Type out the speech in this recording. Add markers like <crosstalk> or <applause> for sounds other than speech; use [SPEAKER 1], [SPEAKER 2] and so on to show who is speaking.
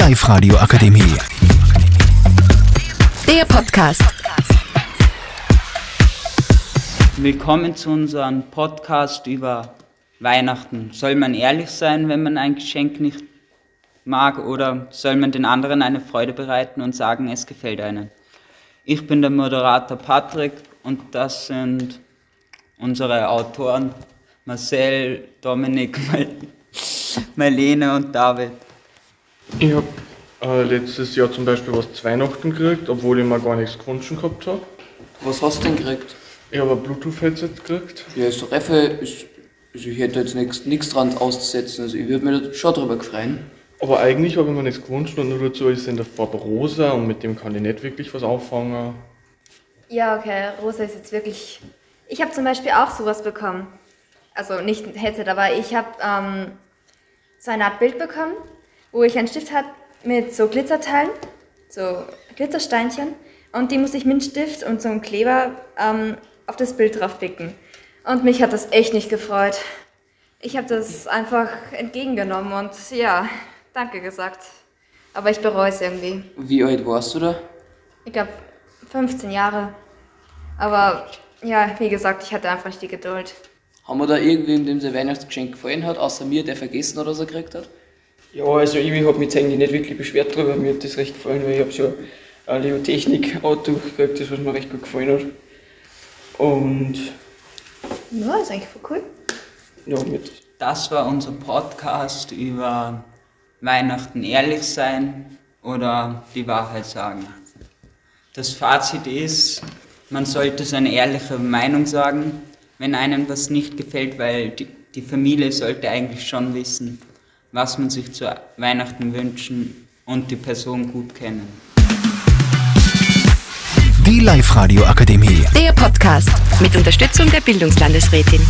[SPEAKER 1] Live-Radio Akademie.
[SPEAKER 2] Der Podcast.
[SPEAKER 3] Willkommen zu unserem Podcast über Weihnachten. Soll man ehrlich sein, wenn man ein Geschenk nicht mag, oder soll man den anderen eine Freude bereiten und sagen, es gefällt einem? Ich bin der Moderator Patrick und das sind unsere Autoren Marcel, Dominik, <laughs> Marlene und David.
[SPEAKER 4] Ich habe äh, letztes Jahr zum Beispiel was zu Weihnachten gekriegt, obwohl ich mir gar nichts gewünscht gehabt habe.
[SPEAKER 5] Was hast du denn gekriegt?
[SPEAKER 4] Ich habe ein Bluetooth-Headset gekriegt.
[SPEAKER 5] Ja, ist doch Reffe, ist, also ich hätte jetzt nichts dran auszusetzen, also ich würde mich schon drüber freuen.
[SPEAKER 4] Aber eigentlich habe ich mir nichts gewünscht und nur dazu ist in der Farbe rosa und mit dem kann ich nicht wirklich was auffangen.
[SPEAKER 6] Ja, okay, rosa ist jetzt wirklich. Ich habe zum Beispiel auch sowas bekommen. Also nicht ein Headset, aber ich habe ähm, so eine Art Bild bekommen, wo ich einen Stift hatte mit so Glitzerteilen, so Glitzersteinchen. Und die musste ich mit Stift und so einem Kleber ähm, auf das Bild drauf picken. Und mich hat das echt nicht gefreut. Ich habe das einfach entgegengenommen und ja, danke gesagt. Aber ich bereue es irgendwie.
[SPEAKER 5] Wie alt warst du da?
[SPEAKER 6] Ich glaube 15 Jahre. Aber ja, wie gesagt, ich hatte einfach nicht die Geduld.
[SPEAKER 5] Haben wir da irgendwem, dem sein Weihnachtsgeschenk gefallen hat, außer mir, der vergessen hat, was er gekriegt hat?
[SPEAKER 7] Ja, also ich habe mich jetzt eigentlich nicht wirklich beschwert drüber, mir hat das recht gefallen, weil ich habe so ein Leo Technik Auto gekriegt, das was mir recht gut gefallen hat. Und
[SPEAKER 6] Ja, ist eigentlich voll cool.
[SPEAKER 7] ja, mit
[SPEAKER 3] Das war unser Podcast über Weihnachten ehrlich sein oder die Wahrheit sagen. Das Fazit ist, man sollte seine ehrliche Meinung sagen, wenn einem was nicht gefällt, weil die, die Familie sollte eigentlich schon wissen, was man sich zu Weihnachten wünschen und die Person gut kennen.
[SPEAKER 1] Die Live-Radio Akademie.
[SPEAKER 2] Der Podcast mit Unterstützung der Bildungslandesrätin.